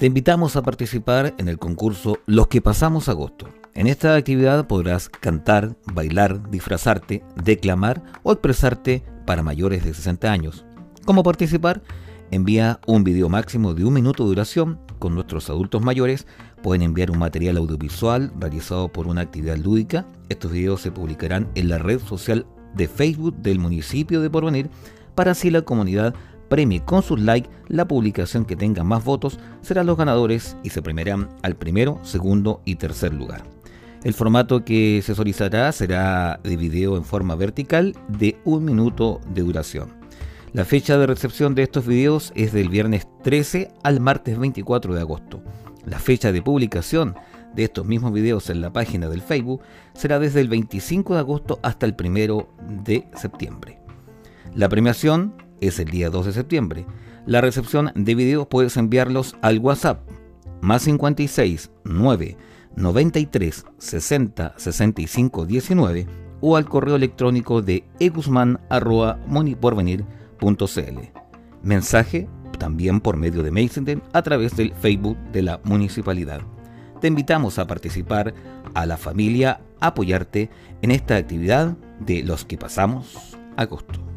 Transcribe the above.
Te invitamos a participar en el concurso Los que pasamos agosto. En esta actividad podrás cantar, bailar, disfrazarte, declamar o expresarte para mayores de 60 años. ¿Cómo participar? Envía un video máximo de un minuto de duración. Con nuestros adultos mayores pueden enviar un material audiovisual realizado por una actividad lúdica. Estos videos se publicarán en la red social de Facebook del municipio de Porvenir para así la comunidad premie con sus likes la publicación que tenga más votos, serán los ganadores y se premiarán al primero, segundo y tercer lugar. El formato que se solicitará será de video en forma vertical de un minuto de duración. La fecha de recepción de estos videos es del viernes 13 al martes 24 de agosto. La fecha de publicación de estos mismos videos en la página del Facebook será desde el 25 de agosto hasta el 1 de septiembre. La premiación es el día 2 de septiembre. La recepción de videos puedes enviarlos al WhatsApp más 56 9 93 60 65 19 o al correo electrónico de eguzman.moniporvenir.cl. Mensaje también por medio de Messenger a través del Facebook de la municipalidad. Te invitamos a participar a la familia, apoyarte en esta actividad de los que pasamos agosto.